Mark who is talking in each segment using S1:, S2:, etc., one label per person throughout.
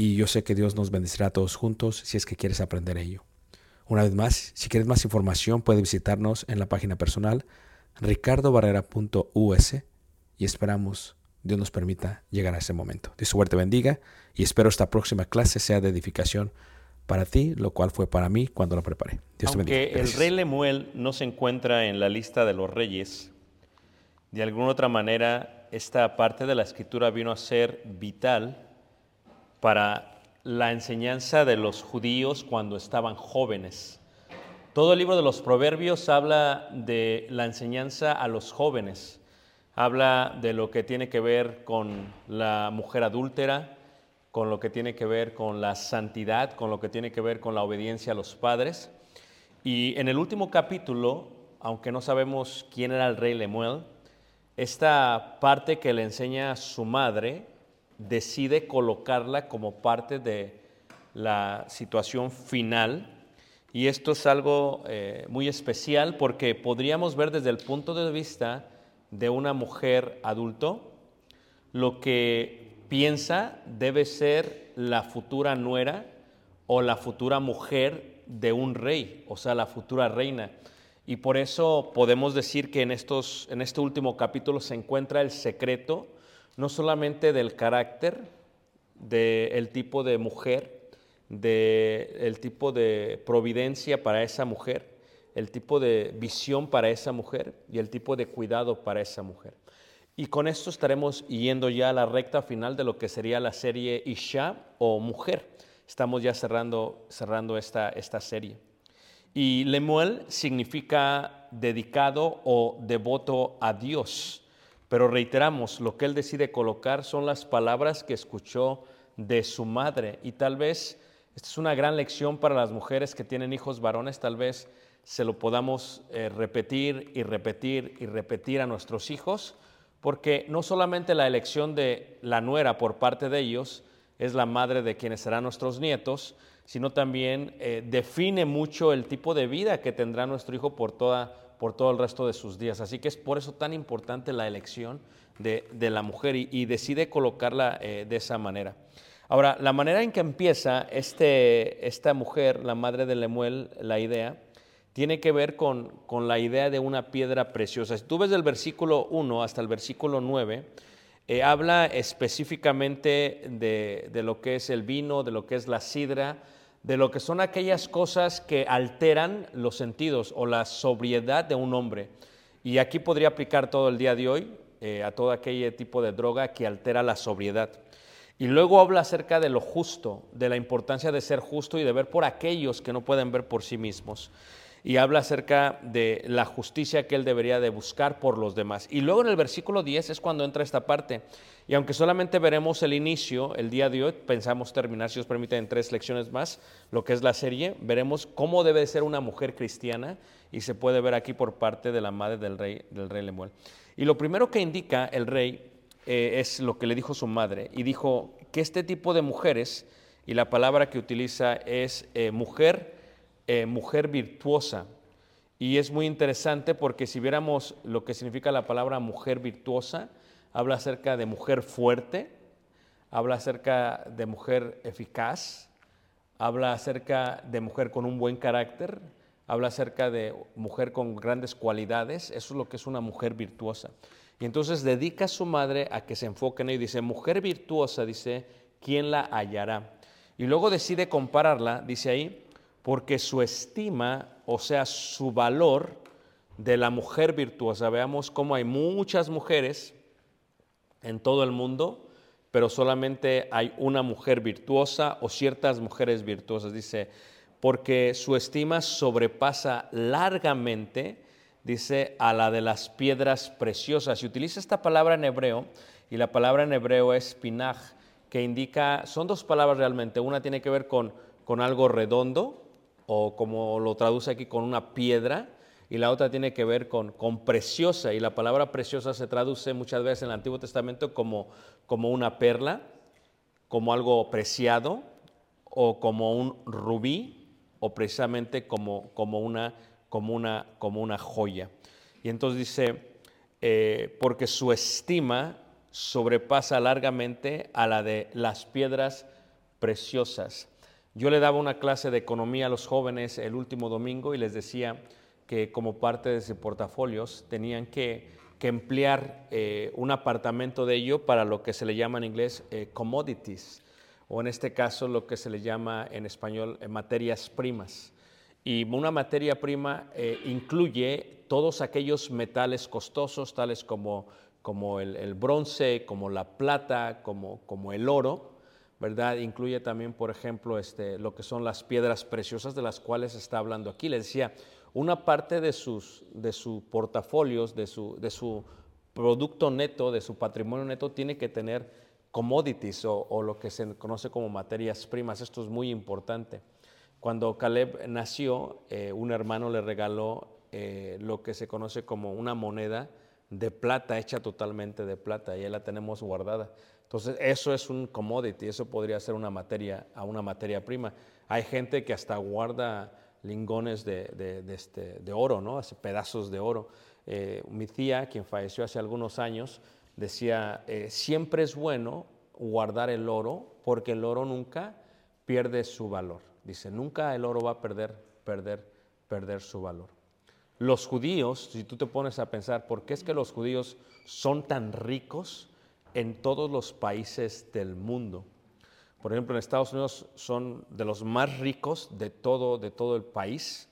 S1: y yo sé que Dios nos bendecirá a todos juntos si es que quieres aprender ello. Una vez más, si quieres más información, puedes visitarnos en la página personal ricardobarrera.us y esperamos Dios nos permita llegar a ese momento. Dios suerte bendiga y espero esta próxima clase sea de edificación para ti, lo cual fue para mí cuando la preparé. Dios te bendiga.
S2: Aunque el
S1: Gracias.
S2: rey Lemuel no se encuentra en la lista de los reyes, de alguna otra manera esta parte de la escritura vino a ser vital para la enseñanza de los judíos cuando estaban jóvenes. Todo el libro de los proverbios habla de la enseñanza a los jóvenes, habla de lo que tiene que ver con la mujer adúltera, con lo que tiene que ver con la santidad, con lo que tiene que ver con la obediencia a los padres. Y en el último capítulo, aunque no sabemos quién era el rey Lemuel, esta parte que le enseña a su madre decide colocarla como parte de la situación final. Y esto es algo eh, muy especial porque podríamos ver desde el punto de vista de una mujer adulto lo que piensa debe ser la futura nuera o la futura mujer de un rey, o sea, la futura reina. Y por eso podemos decir que en, estos, en este último capítulo se encuentra el secreto no solamente del carácter
S1: del tipo de mujer, del tipo de providencia para esa mujer, el tipo de visión para esa mujer y el tipo de cuidado para esa mujer. Y con esto estaremos yendo ya a la recta final de lo que sería la serie Isha o Mujer. Estamos ya cerrando, cerrando esta, esta serie. Y Lemuel significa dedicado o devoto a Dios. Pero reiteramos, lo que él decide colocar son las palabras que escuchó de su madre. Y tal vez, esta es una gran lección para las mujeres que tienen hijos varones, tal vez se lo podamos eh, repetir y repetir y repetir a nuestros hijos, porque no solamente la elección de la nuera por parte de ellos es la madre de quienes serán nuestros nietos, sino también eh, define mucho el tipo de vida que tendrá nuestro hijo por, toda, por todo el resto de sus días. Así que es por eso tan importante la elección de, la mujer y, decide colocarla eh, de esa manera. Ahora, la manera en que empieza este, esta mujer, la madre de Lemuel, la idea, tiene que ver con, la idea de una piedra preciosa. Si tú ves del versículo 1 hasta el versículo 9, eh, habla específicamente de, de, lo que es el vino, de lo que es la sidra, de lo que son aquellas cosas que alteran los sentidos o la sobriedad de un hombre. Y aquí podría aplicar todo el día de hoy eh, a todo aquel tipo de droga que altera la sobriedad. Y luego habla acerca de lo justo, de la importancia de ser justo y de ver por aquellos que no pueden ver por sí mismos y habla acerca de la justicia que él debería de buscar por los demás. Y luego en el versículo 10 es cuando entra esta parte. Y aunque solamente veremos el inicio el día de hoy, pensamos terminar, si os permite, en tres lecciones más, lo que es la serie, veremos cómo debe ser una mujer cristiana y se puede ver aquí por parte de la madre del rey, del rey Lemuel. Y lo primero que indica el rey eh, es lo que le dijo su madre, y dijo que este tipo de mujeres, y la palabra que utiliza es eh, mujer, eh, mujer virtuosa. Y es muy interesante porque si viéramos lo que significa la palabra mujer virtuosa, habla acerca de mujer fuerte, habla acerca de mujer eficaz, habla acerca de mujer con un buen carácter, habla acerca de mujer con grandes cualidades, eso es lo que es una mujer virtuosa. Y entonces dedica a su madre a que se enfoque en ello. Dice, mujer virtuosa, dice, ¿quién la hallará? Y luego decide compararla, dice ahí, porque su estima, o sea, su valor de la mujer virtuosa, veamos cómo hay muchas mujeres en todo el mundo, pero solamente hay una mujer virtuosa o ciertas mujeres virtuosas, dice, porque su estima sobrepasa largamente, dice, a la de las piedras preciosas. Y utiliza esta palabra en hebreo, y la palabra en hebreo es pinaj, que indica, son dos palabras realmente, una tiene que ver con, con algo redondo, o como lo traduce aquí con una piedra, y la otra tiene que ver con, con, preciosa, y la palabra preciosa se traduce muchas veces en el Antiguo Testamento como, como una perla, como algo preciado, o como un rubí, o precisamente como, como, una, como, una, como una joya. Y entonces dice, eh, porque su estima sobrepasa largamente a la de las piedras preciosas. Yo le daba una clase de economía a los jóvenes el último domingo y les decía que como parte de sus portafolios tenían que, emplear eh, un apartamento de ello para lo que se le llama en inglés eh, commodities, o en este caso lo que se le llama en español eh, materias primas. Y una materia prima incluye todos aquellos metales costosos, tales como, como el, el, bronce, como la plata, como, como el oro, ¿verdad? Incluye también, por ejemplo, este, lo que son las piedras preciosas de las cuales está hablando aquí. Le decía, una parte de sus de su portafolios, de su, de su producto neto, de su patrimonio neto, tiene que tener commodities o, lo que se conoce como materias primas. Esto es muy importante. Cuando Caleb nació, eh, un hermano le regaló eh, lo que se conoce como una moneda de plata, hecha totalmente de plata, y ahí la tenemos guardada. Entonces, eso es un commodity, eso podría ser una materia, una materia prima. Hay gente que hasta guarda lingones de, este, oro, ¿no? Hace pedazos de oro. Eh, mi tía, quien falleció hace algunos años, decía, eh, siempre es bueno guardar el oro porque el oro nunca pierde su valor. Dice, nunca el oro va a perder, perder, perder su valor. Los judíos, si tú te pones a pensar, ¿por qué es que los judíos son tan ricos? En todos los países del mundo. Por ejemplo, en Estados Unidos son de los más ricos de todo, de todo el país,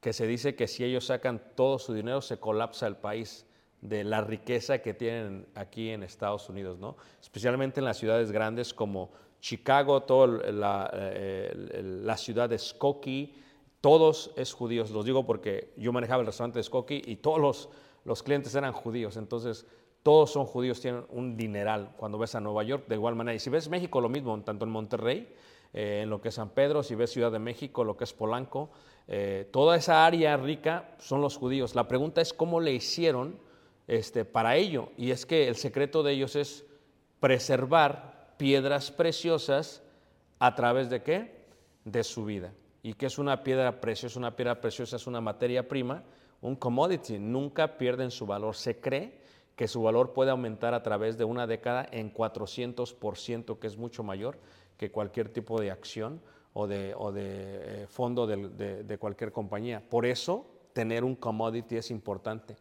S1: que se dice que si ellos sacan todo su dinero se colapsa el país de la riqueza que tienen aquí en Estados Unidos, ¿no? Especialmente en las ciudades grandes como Chicago, toda la, eh, la ciudad de Skokie, todos es judíos. Los digo porque yo manejaba el restaurante de Skokie y todos los, los clientes eran judíos. Entonces, todos son judíos, tienen un dineral cuando ves a Nueva York, de igual manera. Y si ves México, lo mismo, tanto en Monterrey, eh, en lo que es San Pedro, si ves Ciudad de México, lo que es Polanco, eh, toda esa área rica son los judíos. La pregunta es cómo le hicieron este, para ello. Y es que el secreto de ellos es preservar piedras preciosas a través de qué? De su vida. ¿Y qué es una piedra preciosa? Una piedra preciosa es una materia prima, un commodity, nunca pierden su valor. Se cree que su valor puede aumentar a través de una década en 400%, que es mucho mayor que cualquier tipo de acción o de, o de eh, fondo de, cualquier compañía. Por eso, tener un commodity es importante.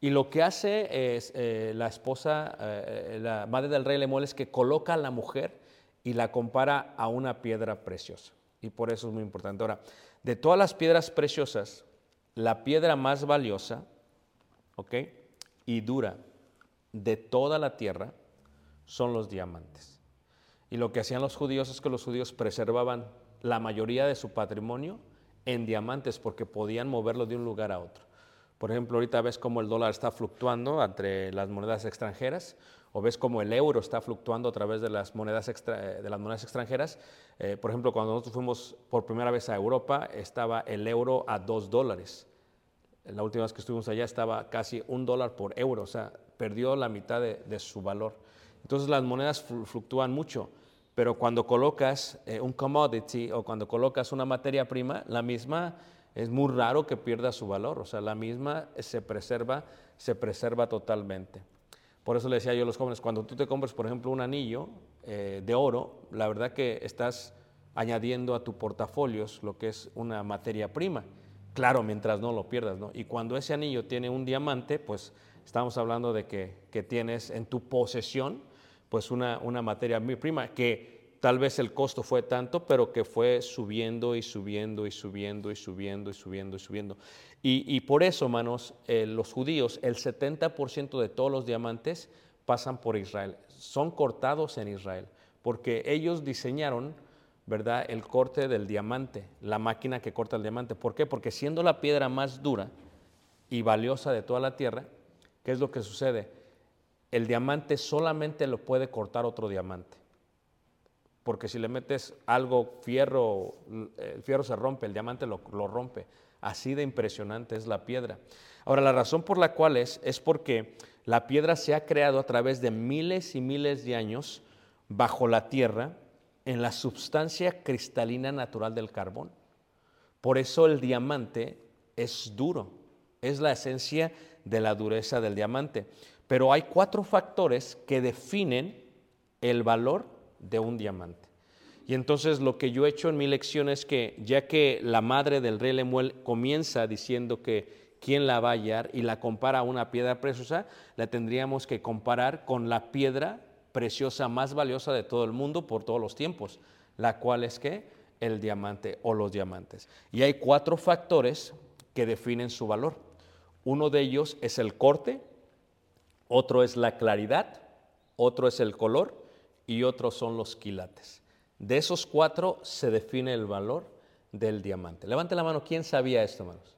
S1: Y lo que hace es, eh, la esposa, eh, la madre del rey Lemuel, es que coloca a la mujer y la compara a una piedra preciosa. Y por eso es muy importante. Ahora, de todas las piedras preciosas, la piedra más valiosa, ¿ok? Y dura de toda la tierra son los diamantes. Y lo que hacían los judíos es que los judíos preservaban la mayoría de su patrimonio en diamantes porque podían moverlo de un lugar a otro. Por ejemplo, ahorita ves cómo el dólar está fluctuando entre las monedas extranjeras o ves cómo el euro está fluctuando a través de las monedas, de las monedas extranjeras. Eh, por ejemplo, cuando nosotros fuimos por primera vez a Europa, estaba el euro a dos dólares. La última vez que estuvimos allá estaba casi un dólar por euro, o sea, perdió la mitad de, su valor. Entonces las monedas flu- fluctúan mucho, pero cuando colocas eh, un commodity o cuando colocas una materia prima, la misma es muy raro que pierda su valor, o sea, la misma se preserva, se preserva totalmente. Por eso le decía yo a los jóvenes, cuando tú te compras, por ejemplo, un anillo eh, de oro, la verdad que estás añadiendo a tu portafolios lo que es una materia prima. Claro, mientras no lo pierdas, ¿no? Y cuando ese anillo tiene un diamante, pues estamos hablando de que, tienes en tu posesión, pues una, una materia prima, que tal vez el costo fue tanto, pero que fue subiendo y subiendo y subiendo y subiendo y subiendo y subiendo. Y, por eso, hermanos, eh, los judíos, el 70% de todos los diamantes pasan por Israel, son cortados en Israel, porque ellos diseñaron ¿verdad? El corte del diamante, la máquina que corta el diamante. ¿Por qué? Porque siendo la piedra más dura y valiosa de toda la tierra, ¿qué es lo que sucede? El diamante solamente lo puede cortar otro diamante. Porque si le metes algo fierro, el fierro se rompe, el diamante lo, lo rompe. Así de impresionante es la piedra. Ahora, la razón por la cual es, es porque la piedra se ha creado a través de miles y miles de años bajo la tierra en la sustancia cristalina natural del carbón. Por eso el diamante es duro, es la esencia de la dureza del diamante. Pero hay cuatro factores que definen el valor de un diamante. Y entonces lo que yo he hecho en mi lección es que ya que la madre del rey Lemuel comienza diciendo que quién la va a hallar y la compara a una piedra preciosa, la tendríamos que comparar con la piedra preciosa más valiosa de todo el mundo por todos los tiempos, la cual es que el diamante o los diamantes. Y hay cuatro factores que definen su valor. Uno de ellos es el corte, otro es la claridad, otro es el color y otros son los quilates. De esos cuatro se define el valor del diamante. Levante la mano, ¿quién sabía esto, hermanos?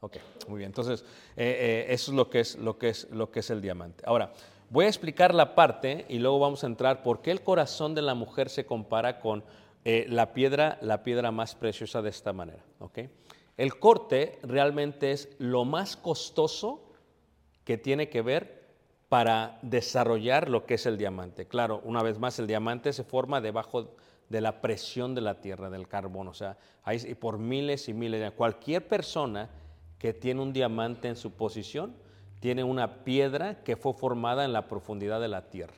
S1: Ok, muy bien. Entonces, eh, eh, eso es lo que es, lo, que es, lo que es el diamante. Ahora, voy a explicar la parte y luego vamos a entrar por qué el corazón de la mujer se compara con eh, la, piedra, la piedra más preciosa de esta manera. ¿ok? El corte realmente es lo más costoso que tiene que ver para desarrollar lo que es el diamante. Claro, una vez más, el diamante se forma debajo de la presión de la tierra, del carbón, o sea, hay, por miles y miles de. Cualquier persona que tiene un diamante en su posición tiene una piedra que fue formada en la profundidad de la tierra.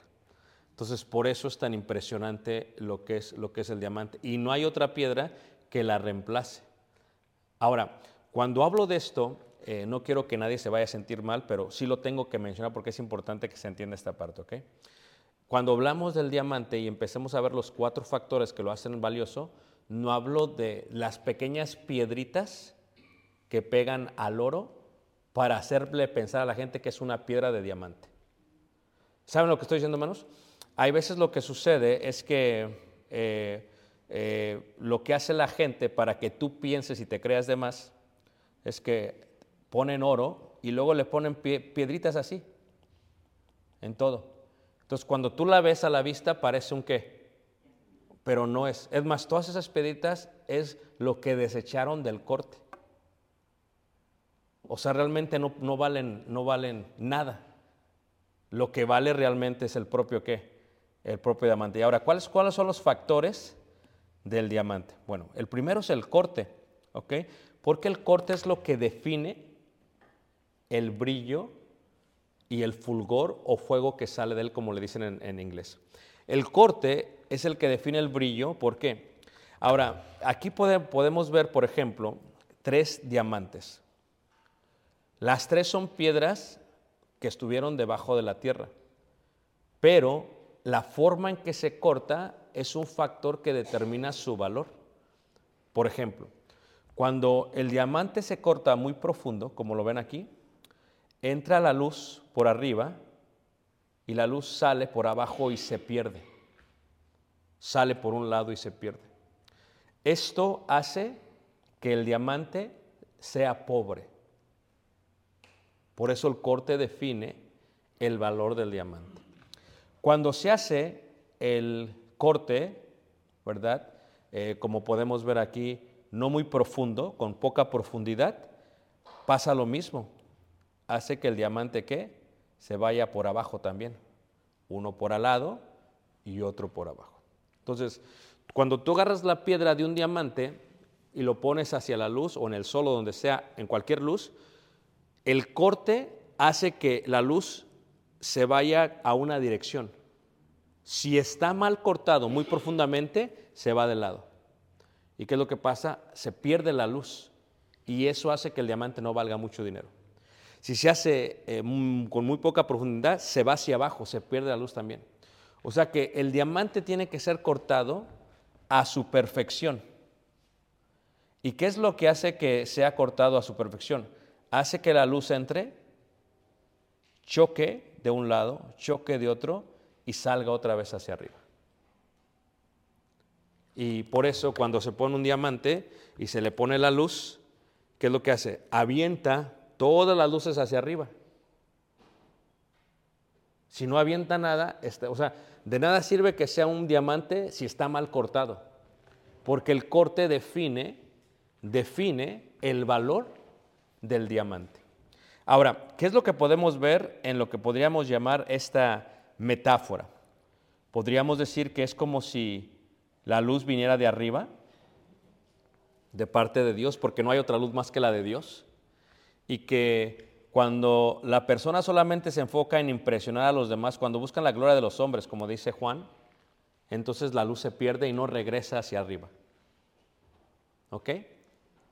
S1: Entonces, por eso es tan impresionante lo que es, lo que es el diamante. Y no hay otra piedra que la reemplace. Ahora, cuando hablo de esto, eh, no quiero que nadie se vaya a sentir mal, pero sí lo tengo que mencionar porque es importante que se entienda esta parte, ¿ok? Cuando hablamos del diamante y empecemos a ver los cuatro factores que lo hacen valioso, no hablo de las pequeñas piedritas que pegan al oro para hacerle pensar a la gente que es una piedra de diamante. ¿Saben lo que estoy diciendo, hermanos? Hay veces lo que sucede es que eh, eh, lo que hace la gente para que tú pienses y te creas de más es que ponen oro y luego le ponen pie- piedritas así, en todo. Entonces, cuando tú la ves a la vista, parece un qué, pero no es. Es más, todas esas piedritas es lo que desecharon del corte. O sea, realmente no, no valen, no valen nada. Lo que vale realmente es el propio qué, el propio diamante. Y ahora, ¿cuáles, cuáles son los factores del diamante? Bueno, el primero es el corte, ¿ok? Porque el corte es lo que define el brillo y el fulgor o fuego que sale de él, como le dicen en, en inglés. El corte es el que define el brillo, ¿por qué? Ahora, aquí pode- podemos ver, por ejemplo, tres diamantes. Las tres son piedras que estuvieron debajo de la tierra, pero la forma en que se corta es un factor que determina su valor. Por ejemplo, cuando el diamante se corta muy profundo, como lo ven aquí, entra la luz por arriba y la luz sale por abajo y se pierde. Sale por un lado y se pierde. Esto hace que el diamante sea pobre. Por eso el corte define el valor del diamante. Cuando se hace el corte, ¿verdad? Eh, como podemos ver aquí, no muy profundo, con poca profundidad, pasa lo mismo. Hace que el diamante ¿qué? se vaya por abajo también. Uno por al lado y otro por abajo. Entonces, cuando tú agarras la piedra de un diamante y lo pones hacia la luz o en el sol o donde sea, en cualquier luz, el corte hace que la luz se vaya a una dirección. Si está mal cortado muy profundamente, se va de lado. ¿Y qué es lo que pasa? Se pierde la luz y eso hace que el diamante no valga mucho dinero. Si se hace eh, mm, con muy poca profundidad, se va hacia abajo, se pierde la luz también. O sea que el diamante tiene que ser cortado a su perfección. ¿Y qué es lo que hace que sea cortado a su perfección? Hace que la luz entre, choque de un lado, choque de otro y salga otra vez hacia arriba. Y por eso cuando se pone un diamante y se le pone la luz, ¿qué es lo que hace? Avienta todas las luces hacia arriba. Si no avienta nada, este, o sea, de nada sirve que sea un diamante si está mal cortado, porque el corte define, define el valor del diamante. Ahora, ¿qué es lo que podemos ver en lo que podríamos llamar esta metáfora? Podríamos decir que es como si la luz viniera de arriba, de parte de Dios, porque no hay otra luz más que la de Dios, y que cuando la persona solamente se enfoca en impresionar a los demás, cuando buscan la gloria de los hombres, como dice Juan, entonces la luz se pierde y no regresa hacia arriba. ¿Ok?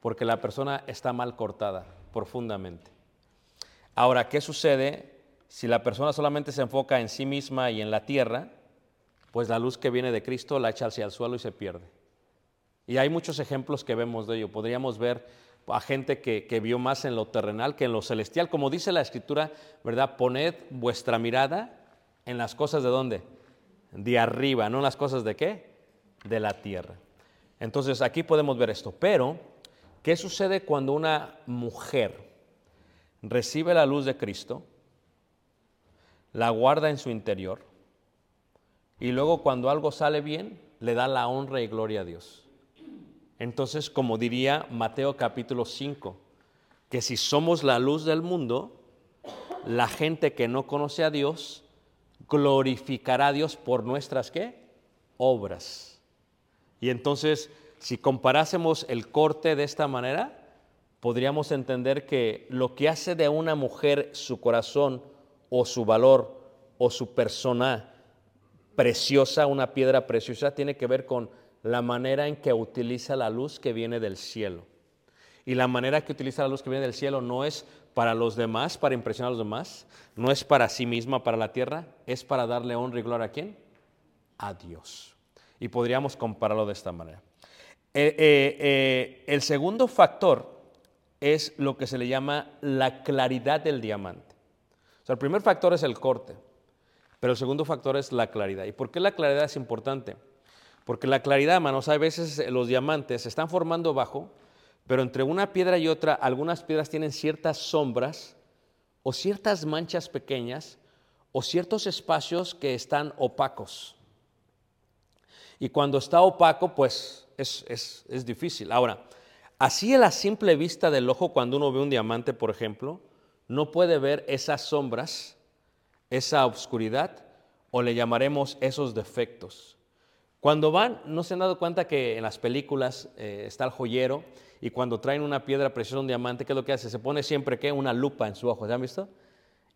S1: Porque la persona está mal cortada profundamente. Ahora, ¿qué sucede si la persona solamente se enfoca en sí misma y en la tierra? Pues la luz que viene de Cristo la echa hacia el suelo y se pierde. Y hay muchos ejemplos que vemos de ello. Podríamos ver a gente que, que, vio más en lo terrenal que en lo celestial. Como dice la escritura, ¿verdad? Poned vuestra mirada en las cosas de dónde? De arriba, no en las cosas de qué? De la tierra. Entonces aquí podemos ver esto. Pero, ¿qué sucede cuando una mujer recibe la luz de Cristo, la guarda en su interior y luego cuando algo sale bien, le da la honra y gloria a Dios? Entonces, como diría Mateo capítulo 5, que si somos la luz del mundo, la gente que no conoce a Dios glorificará a Dios por nuestras qué? Obras. Y entonces, si comparásemos el corte de esta manera, podríamos entender que lo que hace de una mujer su corazón o su valor o su persona preciosa, una piedra preciosa, tiene que ver con la manera en que utiliza la luz que viene del cielo. y la manera que utiliza la luz que viene del cielo no es para los demás, para impresionar a los demás, no es para sí misma, para la tierra, es para darle honra y gloria a quién? A Dios. Y podríamos compararlo de esta manera. Eh, eh, eh, el segundo factor es lo que se le llama la claridad del diamante. El primer factor es el corte, pero el segundo factor es la claridad. ¿Y por qué la claridad es importante? Porque la claridad, hermanos, hay veces los diamantes se están formando bajo, pero entre una piedra y otra, algunas piedras tienen ciertas sombras o ciertas manchas pequeñas o ciertos espacios que están opacos. Y cuando está opaco, pues es, es, es difícil. Ahora, así a la simple vista del ojo, cuando uno ve un diamante, por ejemplo, no puede ver esas sombras, esa oscuridad, o le llamaremos esos defectos. Cuando van, ¿no se han dado cuenta que en las películas eh, está el joyero y cuando traen una piedra preciosa, un diamante, ¿qué es lo que hace? Se pone siempre ¿qué? una lupa en su ojo, ¿se han visto?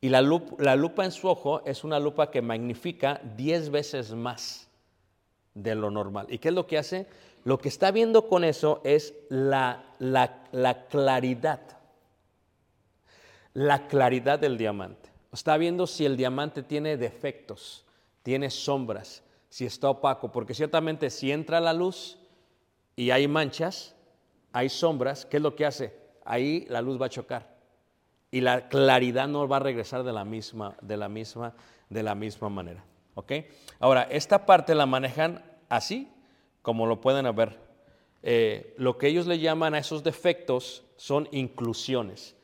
S1: Y la, lup- la lupa en su ojo es una lupa que magnifica 10 veces más de lo normal. ¿Y qué es lo que hace? Lo que está viendo con eso es la- la claridad, la claridad del diamante. Está viendo si el diamante tiene defectos, tiene sombras, si está opaco, porque ciertamente si entra la luz y hay manchas, hay sombras, ¿qué es lo que hace? Ahí la luz va a chocar y la claridad no va a regresar de la misma, de la misma, de la misma manera. ¿ok? Ahora, esta parte la manejan así, como lo pueden ver. Eh, lo que ellos le llaman a esos defectos son inclusiones.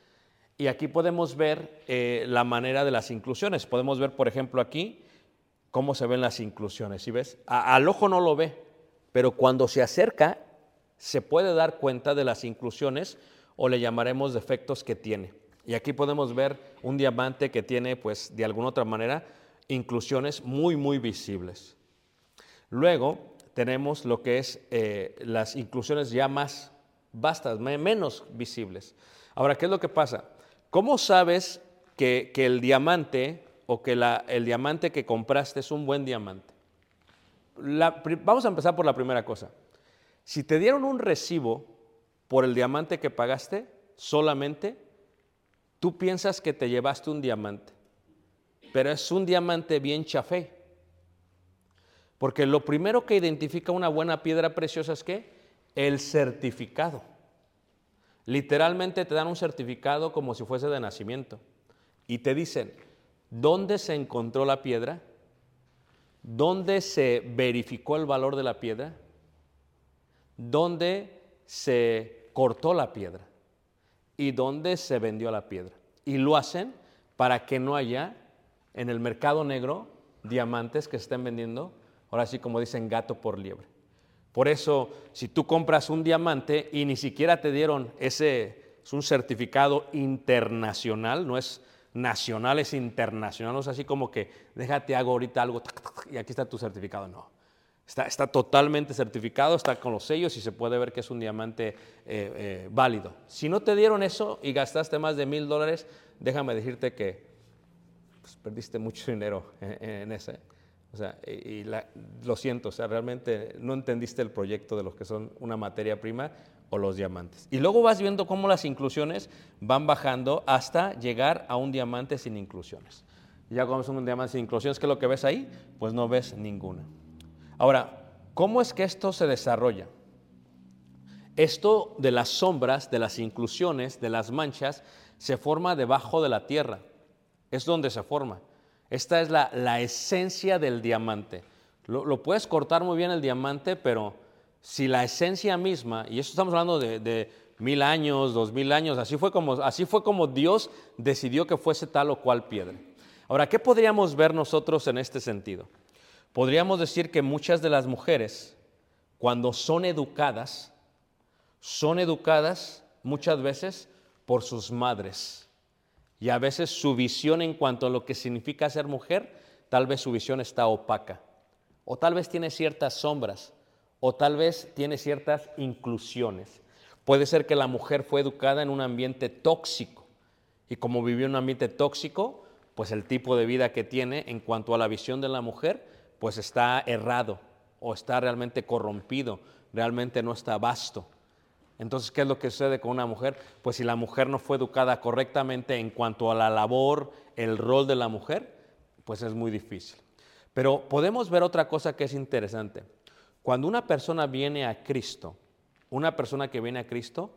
S1: Y aquí podemos ver eh, la manera de las inclusiones. Podemos ver, por ejemplo, aquí cómo se ven las inclusiones. ¿Sí ves? Al ojo no lo ve, pero cuando se acerca se puede dar cuenta de las inclusiones o le llamaremos defectos que tiene. Y aquí podemos ver un diamante que tiene, pues, de alguna otra manera, inclusiones muy, muy visibles. Luego tenemos lo que es eh, las inclusiones ya más vastas, me- menos visibles. Ahora, ¿qué es lo que pasa? ¿Cómo sabes que, que el diamante o que la- el diamante que compraste es un buen diamante? Vamos a empezar por la primera cosa. Si te dieron un recibo por el diamante que pagaste solamente, tú piensas que te llevaste un diamante, pero es un diamante bien chafé. Porque lo primero que identifica una buena piedra preciosa es que el certificado. Literalmente te dan un certificado como si fuese de nacimiento y te dicen dónde se encontró la piedra, dónde se verificó el valor de la piedra, dónde se cortó la piedra y dónde se vendió la piedra. Y lo hacen para que no haya en el mercado negro diamantes que estén vendiendo, ahora sí como dicen, gato por liebre. Por eso, si tú compras un diamante y ni siquiera te dieron ese, es un certificado internacional, no es nacional, es internacional, no es así como que déjate hago ahorita algo y aquí está tu certificado, no. Está, totalmente certificado, está con los sellos y se puede ver que es un diamante eh, eh, válido. Si no te dieron eso y gastaste más de mil dólares, déjame decirte que pues, perdiste mucho dinero en, en ese. O sea, y, lo siento, o sea, realmente no entendiste el proyecto de los que son una materia prima o los diamantes. Y luego vas viendo cómo las inclusiones van bajando hasta llegar a un diamante sin inclusiones. Ya cuando es un diamante sin inclusiones, ¿qué es lo que ves ahí? Pues no ves ninguna. Ahora, ¿cómo es que esto se desarrolla? Esto de las sombras, de las inclusiones, de las manchas, se forma debajo de la tierra. Es donde se forma. Esta es la, la esencia del diamante. Lo, puedes cortar muy bien el diamante, pero si la esencia misma, y eso estamos hablando de, de mil años, dos mil años, así fue, como, así fue como Dios decidió que fuese tal o cual piedra. Ahora, ¿qué podríamos ver nosotros en este sentido? Podríamos decir que muchas de las mujeres, cuando son educadas, son educadas muchas veces por sus madres. Y a veces su visión en cuanto a lo que significa ser mujer, tal vez su visión está opaca. O tal vez tiene ciertas sombras. O tal vez tiene ciertas inclusiones. Puede ser que la mujer fue educada en un ambiente tóxico. Y como vivió en un ambiente tóxico, pues el tipo de vida que tiene en cuanto a la visión de la mujer, pues está errado o está realmente corrompido, realmente no está vasto. Entonces, ¿qué es lo que sucede con una mujer? Pues si la mujer no fue educada correctamente en cuanto a la labor, el rol de la mujer, pues es muy difícil. Pero podemos ver otra cosa que es interesante. Cuando una persona viene a Cristo, una persona que viene a Cristo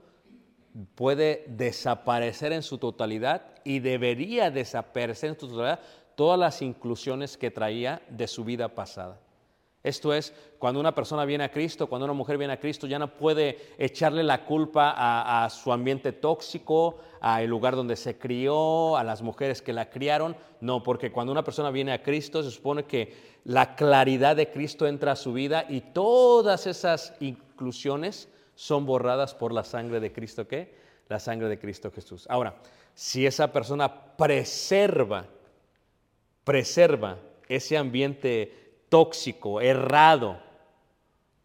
S1: puede desaparecer en su totalidad y debería desaparecer en su totalidad todas las inclusiones que traía de su vida pasada. Esto es, cuando una persona viene a Cristo, cuando una mujer viene a Cristo, ya no puede echarle la culpa a, su ambiente tóxico, al lugar donde se crió, a las mujeres que la criaron. No, porque cuando una persona viene a Cristo, se supone que la claridad de Cristo entra a su vida y todas esas inclusiones son borradas por la sangre de Cristo, ¿qué? La sangre de Cristo Jesús. Ahora, si esa persona preserva, preserva ese ambiente tóxico, errado,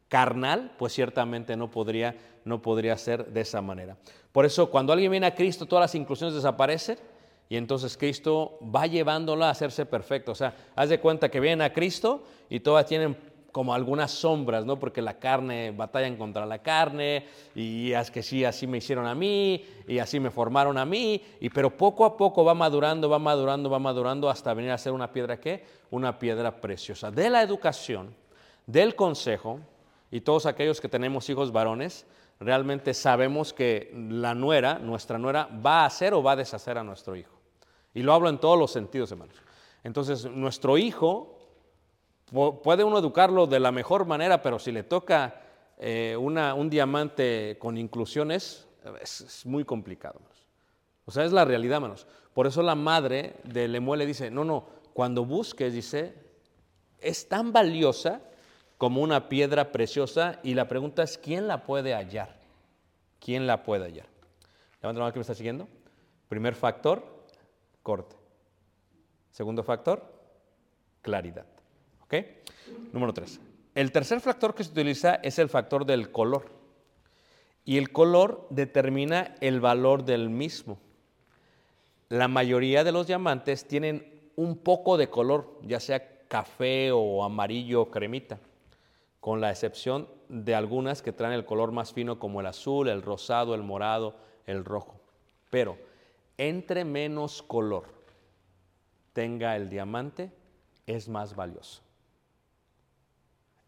S1: carnal, pues ciertamente no podría, no podría ser de esa manera. Por eso cuando alguien viene a Cristo, todas las inclusiones desaparecen y entonces Cristo va llevándola a hacerse perfecto. O sea, haz de cuenta que vienen a Cristo y todas tienen como algunas sombras, ¿no? Porque la carne, batallan contra la carne, y es que sí, así me hicieron a mí, y así me formaron a mí, y pero poco a poco va madurando, va madurando, va madurando hasta venir a ser una piedra ¿qué? Una piedra preciosa. De la educación, del consejo, y todos aquellos que tenemos hijos varones, realmente sabemos que la nuera, nuestra nuera, va a hacer o va a deshacer a nuestro hijo. Y lo hablo en todos los sentidos, hermanos. Entonces, nuestro hijo Puede uno educarlo de la mejor manera, pero si le toca eh, una, un diamante con inclusiones, es, muy complicado. Manos. O sea, es la realidad, manos. Por eso la madre de Lemuel le dice, no, no, cuando busques, dice, es tan valiosa como una piedra preciosa y la pregunta es, ¿quién la puede hallar? ¿Quién la puede hallar? Levanta la mano que me está siguiendo. Primer factor, corte. Segundo factor, claridad. ¿Ok? Número tres. El tercer factor que se utiliza es el factor del color. Y el color determina el valor del mismo. La mayoría de los diamantes tienen un poco de color, ya sea café o amarillo o cremita, con la excepción de algunas que traen el color más fino como el azul, el rosado, el morado, el rojo. Pero entre menos color tenga el diamante, es más valioso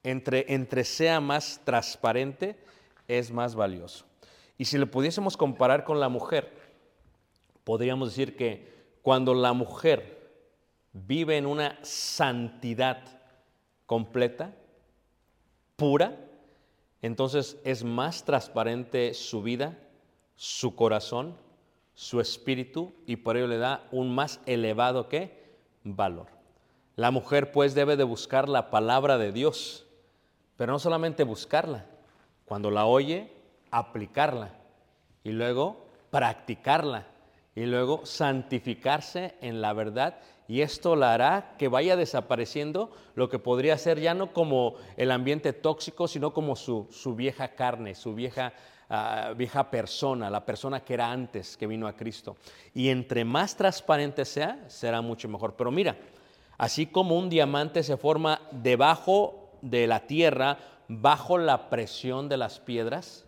S1: entre, entre sea más transparente, es más valioso. Y si lo pudiésemos comparar con la mujer, podríamos decir que cuando la mujer vive en una santidad completa, pura, entonces es más transparente su vida, su corazón, su espíritu y por ello le da un más elevado ¿qué? valor. La mujer pues debe de buscar la palabra de Dios pero no solamente buscarla, cuando la oye, aplicarla y luego practicarla y luego santificarse en la verdad y esto la hará que vaya desapareciendo lo que podría ser ya no como el ambiente tóxico, sino como su, su vieja carne, su vieja, uh, vieja persona, la persona que era antes que vino a Cristo. Y entre más transparente sea, será mucho mejor. Pero mira, así como un diamante se forma debajo de la tierra bajo la presión de las piedras,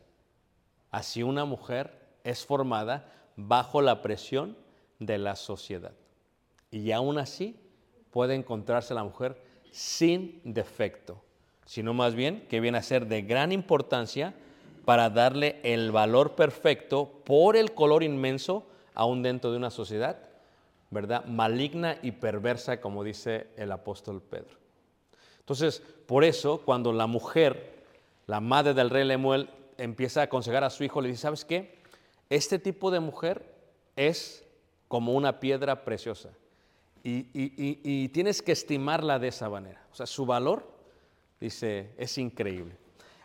S1: así una mujer es formada bajo la presión de la sociedad. Y aún así puede encontrarse la mujer sin defecto, sino más bien que viene a ser de gran importancia para darle el valor perfecto por el color inmenso aún dentro de una sociedad, ¿verdad? Maligna y perversa, como dice el apóstol Pedro. Entonces, por eso, cuando la mujer, la madre del rey Lemuel, empieza a aconsejar a su hijo, le dice, ¿sabes qué? Este tipo de mujer es como una piedra preciosa y, y, tienes que estimarla de esa manera. O sea, su valor, dice, es increíble.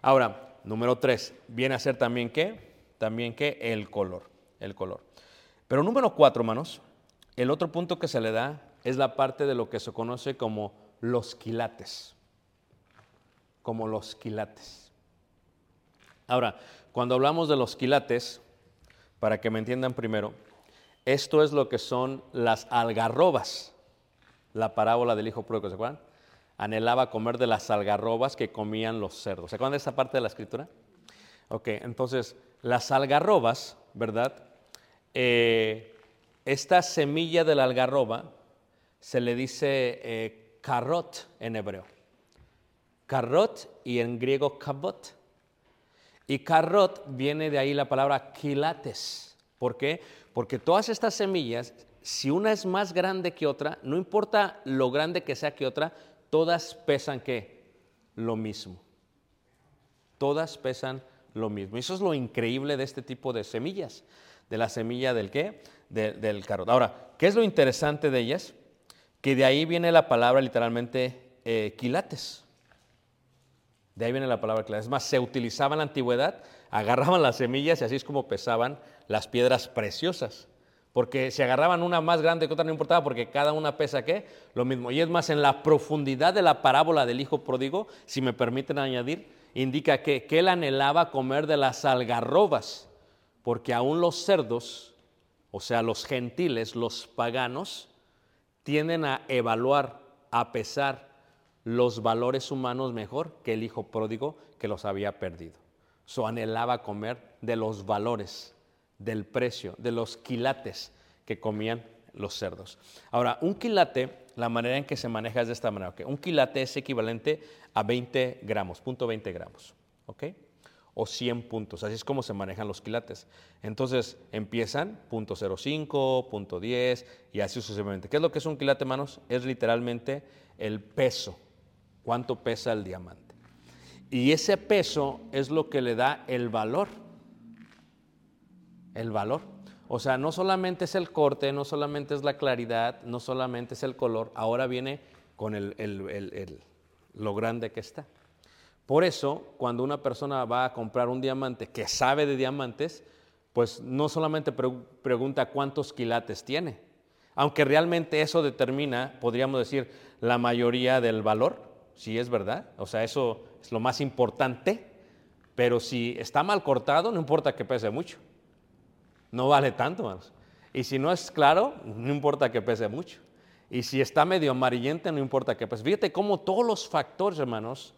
S1: Ahora, número tres, viene a ser también qué? También qué? El color, el color. Pero número cuatro, hermanos, el otro punto que se le da es la parte de lo que se conoce como los quilates, como los quilates. Ahora, cuando hablamos de los quilates, para que me entiendan primero, esto es lo que son las algarrobas. La parábola del hijo pródigo, ¿se acuerdan? Anhelaba comer de las algarrobas que comían los cerdos. ¿Se acuerdan de esa parte de la escritura? Ok, entonces las algarrobas, ¿verdad? Eh, esta semilla de la algarroba se le dice eh, carrot en hebreo. Carrot y en griego kabot. Y carrot viene de ahí la palabra quilates. ¿Por qué? Porque todas estas semillas, si una es más grande que otra, no importa lo grande que sea que otra, todas pesan qué? Lo mismo. Todas pesan lo mismo. Eso es lo increíble de este tipo de semillas, de la semilla del qué? De- del carrot. Ahora, ¿qué es lo interesante de ellas? Que de ahí viene la palabra literalmente eh, quilates. De ahí viene la palabra quilates. Es más, se utilizaba en la antigüedad, agarraban las semillas y así es como pesaban las piedras preciosas. Porque si agarraban una más grande que otra no importaba porque cada una pesa qué? Lo mismo. Y es más, en la profundidad de la parábola del hijo pródigo, si me permiten añadir, indica que, que él anhelaba comer de las algarrobas, porque aún los cerdos, o sea, los gentiles, los paganos, tienden a evaluar, a pesar los valores humanos mejor que el hijo pródigo que los había perdido. So anhelaba comer de los valores, del precio, de los quilates que comían los cerdos. Ahora, un quilate, la manera en que se maneja es de esta manera. Un quilate es equivalente a 20 gramos, punto 20 gramos. O 100 puntos. Así es como se manejan los quilates. Entonces empiezan punto 0.5, punto 10 y así sucesivamente. ¿Qué es lo que es un quilate, hermanos? Es literalmente el peso. ¿Cuánto pesa el diamante? Y ese peso es lo que le da el valor. El valor. O sea, no solamente es el corte, no solamente es la claridad, no solamente es el color, ahora viene con el- el- el- lo grande que está. Por eso, cuando una persona va a comprar un diamante que sabe de diamantes, pues no solamente pre- pregunta cuántos quilates tiene, aunque realmente eso determina, podríamos decir, la mayoría del valor, si es verdad, o sea, eso es lo más importante, pero si está mal cortado, no importa que pese mucho, no vale tanto, hermanos. Y si no es claro, no importa que pese mucho. Y si está medio amarillente, no importa que pese. Fíjate cómo todos los factores, hermanos,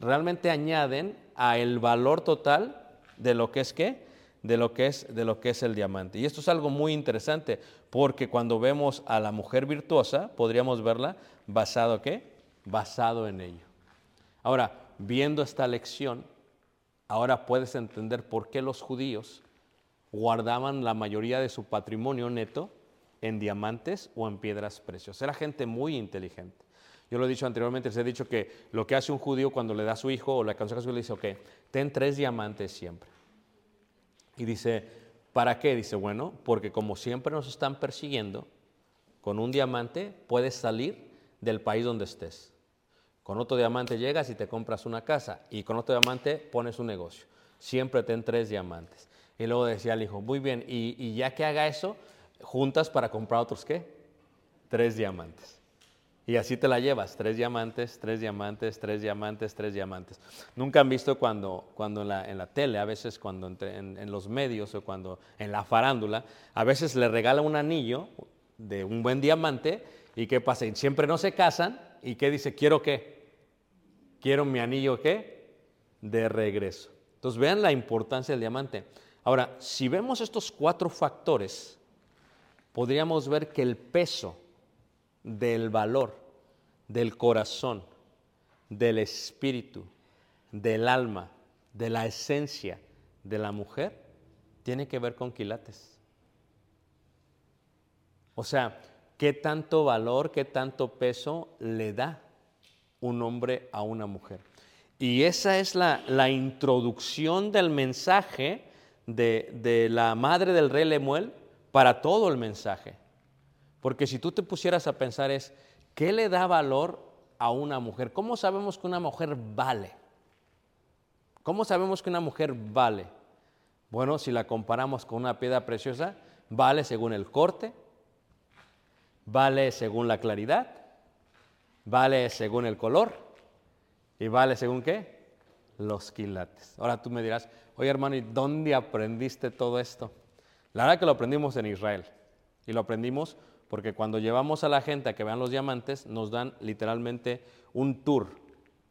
S1: realmente añaden a el valor total de lo que es qué, de lo que es de lo que es el diamante. Y esto es algo muy interesante, porque cuando vemos a la mujer virtuosa, podríamos verla basado qué? Basado en ello. Ahora, viendo esta lección, ahora puedes entender por qué los judíos guardaban la mayoría de su patrimonio neto en diamantes o en piedras preciosas. Era gente muy inteligente. Yo lo he dicho anteriormente, les he dicho que lo que hace un judío cuando le da a su hijo o le aconseja a su hijo, le dice, ok, ten tres diamantes siempre. Y dice, ¿para qué? Dice, bueno, porque como siempre nos están persiguiendo, con un diamante puedes salir del país donde estés. Con otro diamante llegas y te compras una casa y con otro diamante pones un negocio. Siempre ten tres diamantes. Y luego decía el hijo, muy bien, y, y ya que haga eso, juntas para comprar otros qué? Tres diamantes. Y así te la llevas, tres diamantes, tres diamantes, tres diamantes, tres diamantes. Nunca han visto cuando, cuando en, la, en la tele, a veces cuando en los medios o cuando en la farándula, a veces le regala un anillo de un buen diamante y qué pasa, Y siempre no se casan y qué dice, quiero qué, quiero mi anillo qué, de regreso. Entonces vean la importancia del diamante. Ahora, si vemos estos cuatro factores, podríamos ver que el peso del valor, del corazón, del espíritu, del alma, de la esencia de la mujer, tiene que ver con quilates. O sea, ¿qué tanto valor, qué tanto peso le da un hombre a una mujer? Y esa es la, la introducción del mensaje de, de la madre del rey Lemuel para todo el mensaje. Porque si tú te pusieras a pensar es, ¿qué le da valor a una mujer? ¿Cómo sabemos que una mujer vale? ¿Cómo sabemos que una mujer vale? Bueno, si la comparamos con una piedra preciosa, vale según el corte, vale según la claridad, vale según el color y vale según qué? Los quilates. Ahora tú me dirás, oye hermano, ¿y dónde aprendiste todo esto? La verdad que lo aprendimos en Israel y lo aprendimos porque cuando llevamos a la gente a que vean los diamantes, nos dan literalmente un tour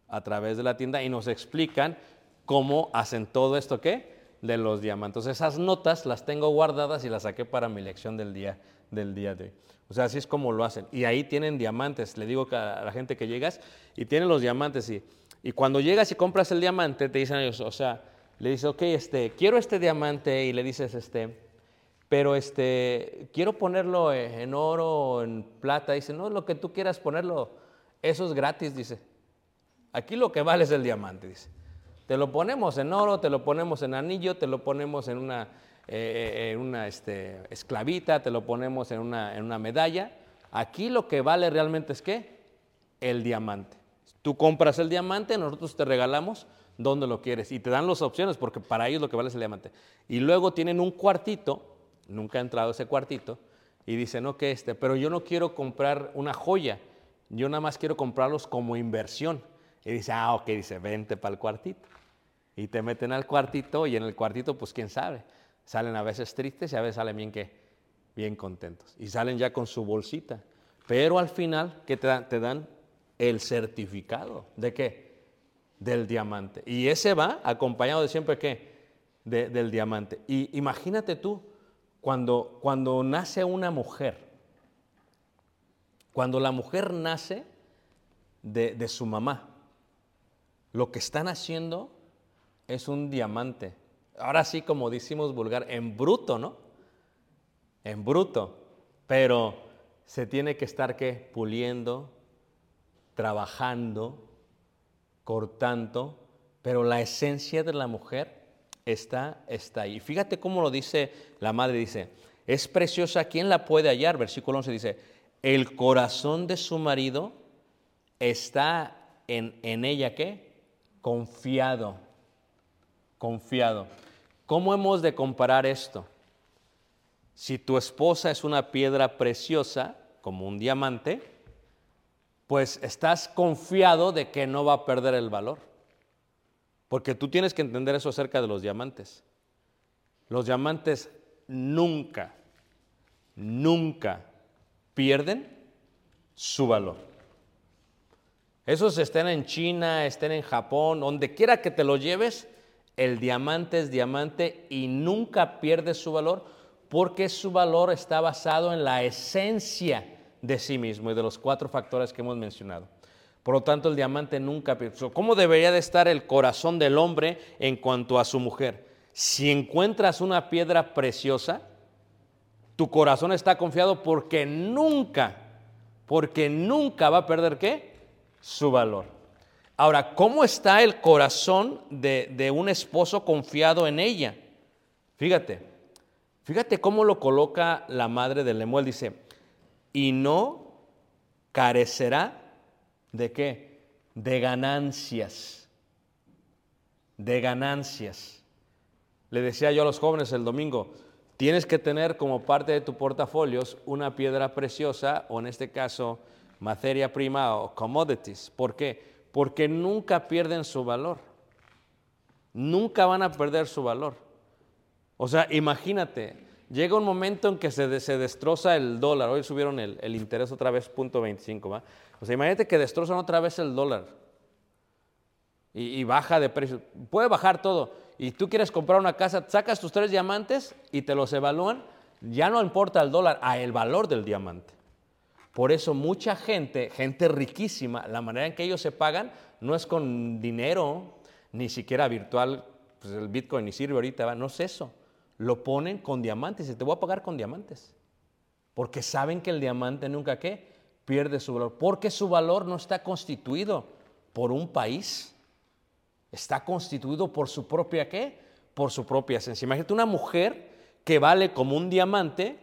S1: a través de la tienda y nos explican cómo hacen todo esto, ¿qué? De los diamantes. Esas notas las tengo guardadas y las saqué para mi lección del día, del día de hoy. O sea, así es como lo hacen. Y ahí tienen diamantes. Le digo a la gente que llegas y tienen los diamantes. Y, y cuando llegas y compras el diamante, te dicen ellos, o sea, le dices, ok, este, quiero este diamante y le dices, este, pero este, quiero ponerlo en oro en plata. Dice, no, lo que tú quieras ponerlo, eso es gratis, dice. Aquí lo que vale es el diamante, dice. Te lo ponemos en oro, te lo ponemos en anillo, te lo ponemos en una, eh, en una este, esclavita, te lo ponemos en una, en una medalla. Aquí lo que vale realmente es qué? El diamante. Tú compras el diamante, nosotros te regalamos donde lo quieres y te dan las opciones porque para ellos lo que vale es el diamante. Y luego tienen un cuartito, nunca ha entrado ese cuartito, y dicen, ok, este, pero yo no quiero comprar una joya, yo nada más quiero comprarlos como inversión. Y dice, ah, ok, dice, vente para el cuartito. Y te meten al cuartito y en el cuartito, pues quién sabe, salen a veces tristes y a veces salen bien que bien contentos. Y salen ya con su bolsita. Pero al final, ¿qué te dan? Te dan el certificado. ¿De qué? Del diamante. Y ese va acompañado de siempre qué? De- del diamante. Y imagínate tú, cuando, cuando nace una mujer, cuando la mujer nace de, de su mamá, lo que están haciendo es un diamante. Ahora sí, como decimos vulgar, en bruto, ¿no? En bruto. Pero se tiene que estar ¿qué? puliendo, trabajando, cortando, pero la esencia de la mujer está, está ahí. Fíjate cómo lo dice la madre, dice, es preciosa, ¿quién la puede hallar? Versículo 11 dice, el corazón de su marido está en, en ella, ¿qué? Confiado, confiado. ¿Cómo hemos de comparar esto? Si tu esposa es una piedra preciosa, como un diamante, pues estás confiado de que no va a perder el valor. Porque tú tienes que entender eso acerca de los diamantes. Los diamantes nunca, nunca pierden su valor. Esos estén en China, estén en Japón, donde quiera que te lo lleves, el diamante es diamante y nunca pierde su valor porque su valor está basado en la esencia de sí mismo y de los cuatro factores que hemos mencionado. Por lo tanto, el diamante nunca ¿Cómo debería de estar el corazón del hombre en cuanto a su mujer? Si encuentras una piedra preciosa, tu corazón está confiado porque nunca, porque nunca va a perder qué? Su valor. Ahora, ¿cómo está el corazón de, de un esposo confiado en ella? Fíjate, fíjate cómo lo coloca la madre de Lemuel. Dice, y no carecerá de qué? De ganancias. De ganancias. Le decía yo a los jóvenes el domingo, tienes que tener como parte de tu portafolios una piedra preciosa o en este caso materia prima o commodities. ¿Por qué? Porque nunca pierden su valor. Nunca van a perder su valor. O sea, imagínate, llega un momento en que se, de- se destroza el dólar. Hoy subieron el, el interés otra vez, punto 25, ¿va? O sea, imagínate que destrozan otra vez el dólar y, y baja de precio. Puede bajar todo. Y tú quieres comprar una casa, sacas tus tres diamantes y te los evalúan. Ya no importa el dólar, a el valor del diamante. Por eso mucha gente, gente riquísima, la manera en que ellos se pagan no es con dinero, ni siquiera virtual, pues el Bitcoin ni sirve ahorita, no es eso. Lo ponen con diamantes y te voy a pagar con diamantes. Porque saben que el diamante nunca qué pierde su valor, porque su valor no está constituido por un país, está constituido por su propia qué, por su propia esencia. Imagínate una mujer que vale como un diamante,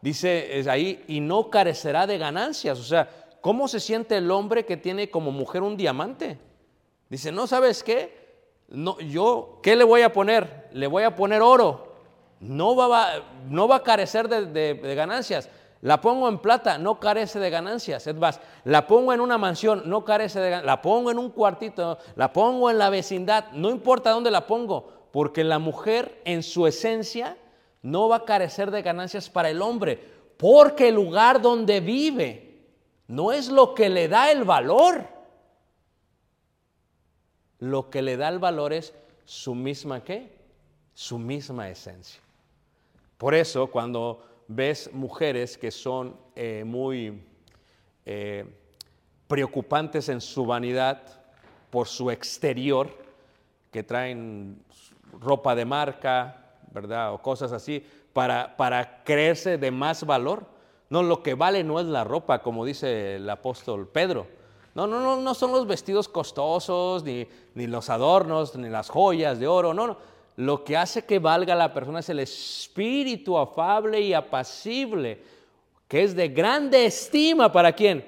S1: dice es ahí, y no carecerá de ganancias. O sea, ¿cómo se siente el hombre que tiene como mujer un diamante? Dice, no, ¿sabes qué? No, yo, ¿qué le voy a poner? Le voy a poner oro. No va, no va a carecer de ganancias. La pongo en plata, no carece de ganancias. Es más, la pongo en una mansión, no carece de ganancias. La pongo en un cuartito, la pongo en la vecindad, no importa dónde la pongo, porque la mujer en su esencia no va a carecer de ganancias para el hombre, porque el lugar donde vive no es lo que le da el valor. Lo que le da el valor es su misma qué? Su misma esencia. Por eso cuando ves mujeres que son eh, muy eh, preocupantes en su vanidad por su exterior, que traen ropa de marca, ¿verdad? O cosas así, para, para creerse de más valor. No, lo que vale no es la ropa, como dice el apóstol Pedro. No, no, no, no son los vestidos costosos, ni, ni los adornos, ni las joyas de oro, no, no. Lo que hace que valga la persona es el espíritu afable y apacible, que es de grande estima para quién.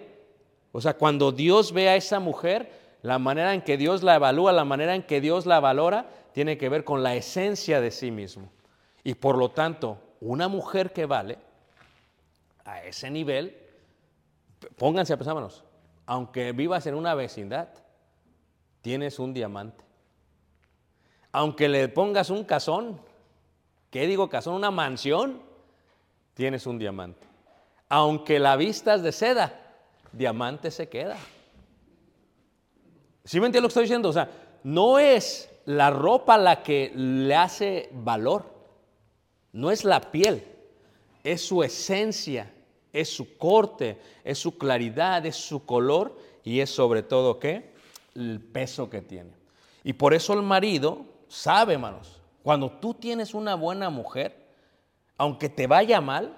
S1: O sea, cuando Dios ve a esa mujer, la manera en que Dios la evalúa, la manera en que Dios la valora, tiene que ver con la esencia de sí mismo. Y por lo tanto, una mujer que vale a ese nivel, pónganse a pensar, aunque vivas en una vecindad, tienes un diamante. Aunque le pongas un casón, ¿qué digo casón? Una mansión, tienes un diamante. Aunque la vistas de seda, diamante se queda. ¿Sí me entiendes lo que estoy diciendo? O sea, no es la ropa la que le hace valor, no es la piel, es su esencia, es su corte, es su claridad, es su color y es sobre todo qué? El peso que tiene. Y por eso el marido sabe, hermanos, cuando tú tienes una buena mujer, aunque te vaya mal,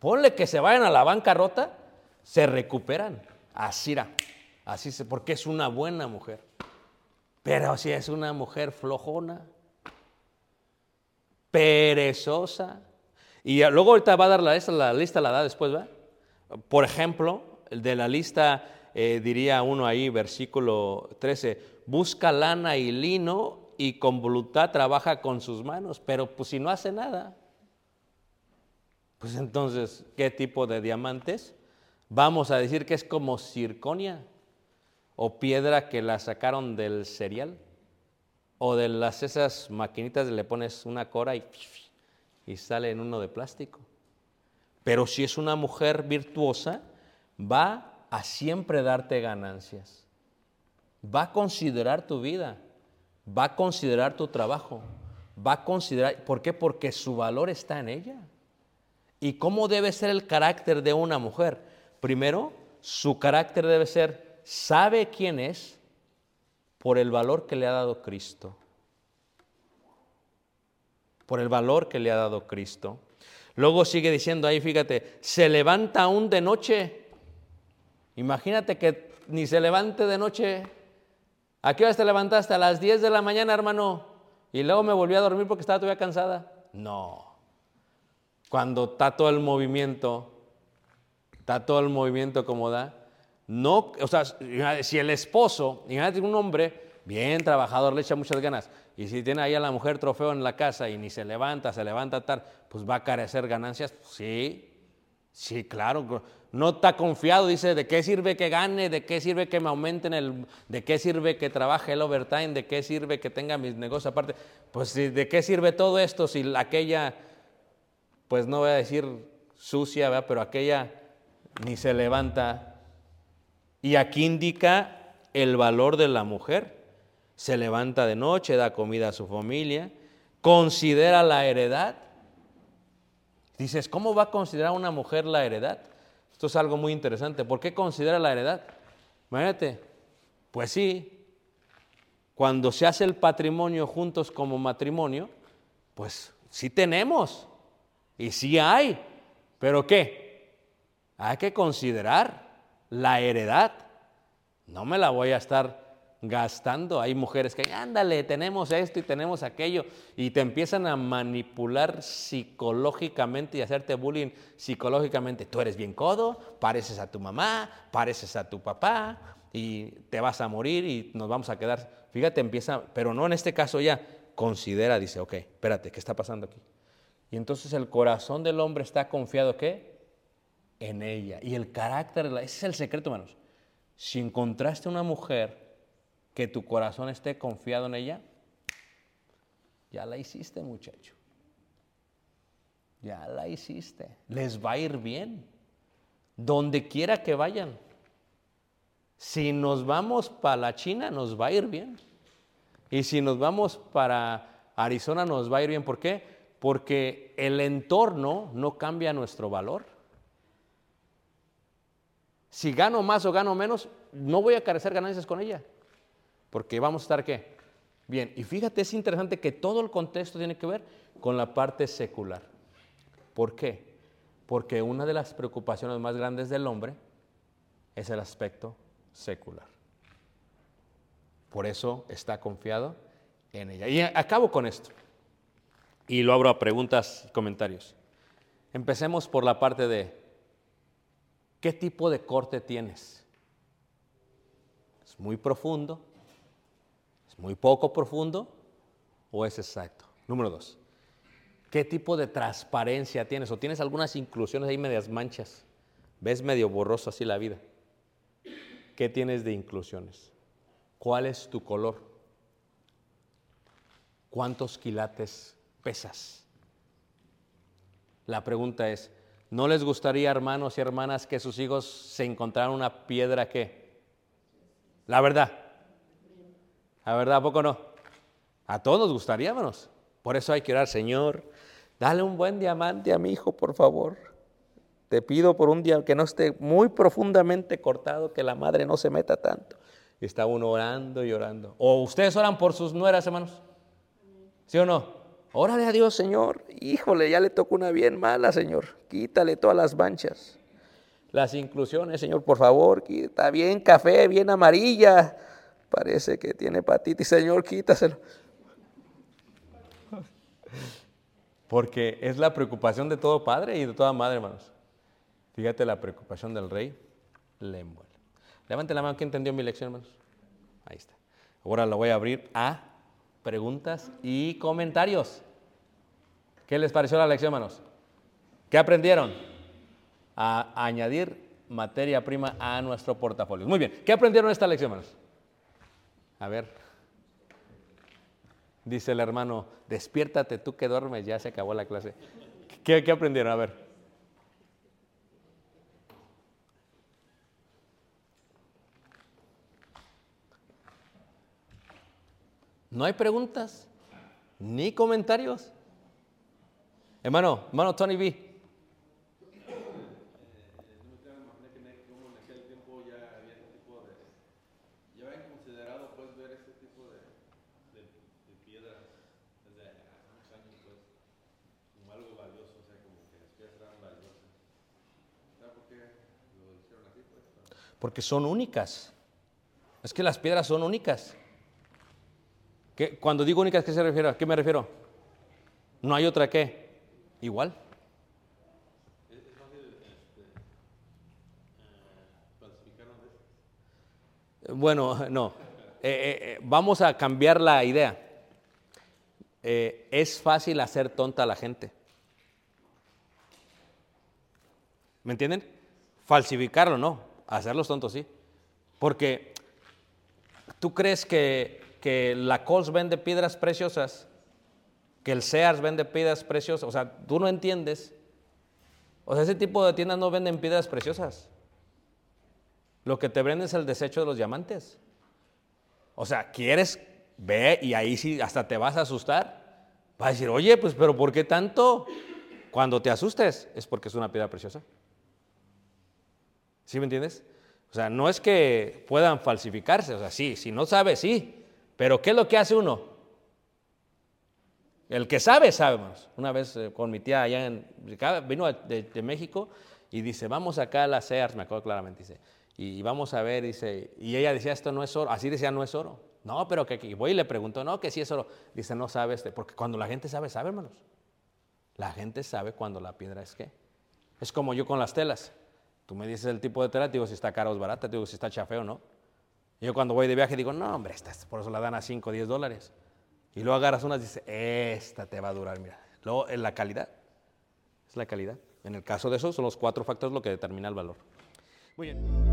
S1: ponle que se vayan a la bancarrota, se recuperan. Así era, así se, porque es una buena mujer. Pero si es una mujer flojona, perezosa, y luego ahorita va a dar la lista, la lista la da después, ¿va? Por ejemplo, de la lista, eh, diría uno ahí, versículo 13, busca lana y lino y con voluntad trabaja con sus manos, pero pues si no hace nada, pues entonces, ¿qué tipo de diamantes? Vamos a decir que es como circonia o piedra que la sacaron del cereal o de las esas maquinitas le pones una cora y, y sale en uno de plástico. Pero si es una mujer virtuosa, va a siempre darte ganancias. Va a considerar tu vida, va a considerar tu trabajo, va a considerar, ¿por qué? Porque su valor está en ella. ¿Y cómo debe ser el carácter de una mujer? Primero, su carácter debe ser, sabe quién es por el valor que le ha dado Cristo. Por el valor que le ha dado Cristo. Luego sigue diciendo ahí, fíjate, se levanta aún de noche. Imagínate que ni se levante de noche. ¿A qué hora te levantaste? A las 10 de la mañana, hermano. Y luego me volví a dormir porque estaba todavía cansada. No. Cuando está todo el movimiento, está todo el movimiento como da. No, o sea, si el esposo, imagínate un hombre bien trabajador, le echa muchas ganas, y si tiene ahí a la mujer trofeo en la casa y ni se levanta, se levanta tarde, pues va a carecer ganancias. Sí, sí, claro. No está confiado, dice, ¿de qué sirve que gane? ¿De qué sirve que me aumenten el... ¿De qué sirve que trabaje el overtime? ¿De qué sirve que tenga mis negocios aparte? Pues ¿de qué sirve todo esto si aquella, pues no voy a decir sucia, ¿verdad? pero aquella ni se levanta. Y aquí indica el valor de la mujer se levanta de noche, da comida a su familia, considera la heredad. Dices, ¿cómo va a considerar una mujer la heredad? Esto es algo muy interesante. ¿Por qué considera la heredad? Imagínate, pues sí, cuando se hace el patrimonio juntos como matrimonio, pues sí tenemos y sí hay, pero ¿qué? Hay que considerar la heredad. No me la voy a estar gastando. Hay mujeres que, ándale, tenemos esto y tenemos aquello, y te empiezan a manipular psicológicamente y hacerte bullying psicológicamente. Tú eres bien codo, pareces a tu mamá, pareces a tu papá, y te vas a morir y nos vamos a quedar. Fíjate, empieza, pero no en este caso ya, considera, dice, ok, espérate, ¿qué está pasando aquí? Y entonces el corazón del hombre está confiado, ¿qué? En ella. Y el carácter, ese es el secreto, hermanos. Si encontraste una mujer que tu corazón esté confiado en ella, ya la hiciste muchacho. Ya la hiciste. Les va a ir bien. Donde quiera que vayan. Si nos vamos para la China, nos va a ir bien. Y si nos vamos para Arizona nos va a ir bien. ¿Por qué? Porque el entorno no cambia nuestro valor. Si gano más o gano menos, no voy a carecer ganancias con ella. Porque vamos a estar qué? Bien, y fíjate, es interesante que todo el contexto tiene que ver con la parte secular. ¿Por qué? Porque una de las preocupaciones más grandes del hombre es el aspecto secular. Por eso está confiado en ella. Y acabo con esto. Y lo abro a preguntas y comentarios. Empecemos por la parte de ¿qué tipo de corte tienes? ¿Es muy profundo? ¿Es muy poco profundo? ¿O es exacto? Número dos. ¿Qué tipo de transparencia tienes? ¿O tienes algunas inclusiones ahí medias manchas? ¿Ves medio borroso así la vida? ¿Qué tienes de inclusiones? ¿Cuál es tu color? ¿Cuántos quilates pesas? La pregunta es, ¿no les gustaría, hermanos y hermanas, que sus hijos se encontraran una piedra que? La verdad. La verdad, ¿a poco no? A todos nos gustaría, hermanos. Por eso hay que orar, Señor, dale un buen diamante a mi hijo, por favor. Te pido por un día que no esté muy profundamente cortado, que la madre no se meta tanto. Y está uno orando y orando. ¿O ustedes oran por sus nueras, hermanos? ¿Sí o no? Órale a Dios, Señor. Híjole, ya le tocó una bien mala, Señor. Quítale todas las manchas. Las inclusiones, Señor, por favor, quita bien café, bien amarilla. Parece que tiene hepatitis, Señor, quítaselo. Porque es la preocupación de todo padre y de toda madre, hermanos. Fíjate la preocupación del rey le envuelve. Levante la mano, ¿quién entendió mi lección, hermanos? Ahí está. Ahora lo voy a abrir a preguntas y comentarios. ¿Qué les pareció la lección, hermanos? ¿Qué aprendieron? A añadir materia prima a nuestro portafolio. Muy bien. ¿Qué aprendieron esta lección, hermanos? A ver. Dice el hermano, despiértate tú que duermes, ya se acabó la clase. ¿Qué, aprendieron? A ver. No hay preguntas ni comentarios. Hermano, hermano Tony B.
S3: ¿Ya habían considerado pues ver este tipo de, de, de piedras desde hace muchos años pues como algo valioso, o sea como que las piedras eran valiosas? ¿Sabes por qué lo hicieron así pues?
S1: Porque son únicas. Es que las piedras son únicas. ¿Qué- Cuando digo únicas, ¿qué se refiere? ¿A qué me refiero? No hay otra que igual. Bueno, no. Eh, eh, eh, vamos a cambiar la idea. Es fácil hacer tonta a la gente. ¿Me entienden? Falsificarlo, no. Hacerlos tontos, sí. Porque tú crees que, que la Coles vende piedras preciosas, que el Sears vende piedras preciosas. O sea, tú no entiendes. O sea, ese tipo de tiendas no venden piedras preciosas. Lo que te venden es el desecho de los diamantes. O sea, quieres, ve y ahí sí hasta te vas a asustar. Vas a decir, oye, pues, pero ¿por qué tanto? Cuando te asustes es porque es una piedra preciosa. ¿Sí me entiendes? O sea, no es que puedan falsificarse, o sea, sí, si no sabe, sí. Pero ¿qué es lo que hace uno? El que sabe, sabe, hermanos. Una vez eh, con mi tía allá en, vino de, México y dice, vamos acá a la Sears, me acuerdo claramente, dice, y vamos a ver, dice, y ella decía, esto no es oro, así decía, no es oro. No, pero que, que voy y le pregunto, no, que sí es oro. Dice, no sabe este, porque cuando la gente sabe, sabe, hermanos. La gente sabe cuando la piedra es qué. Es como yo con las telas. Tú me dices el tipo de tela, te digo si está cara o es barata, te digo si está chafeo o no. Y yo cuando voy de viaje digo, no, hombre, esta, es- por eso la dan a 5 o 10 dólares. Y luego agarras unas y dices, esta te va a durar, mira. Luego, en la calidad. Es la calidad. En el caso de eso, son los cuatro factores lo que determina el valor. Muy bien.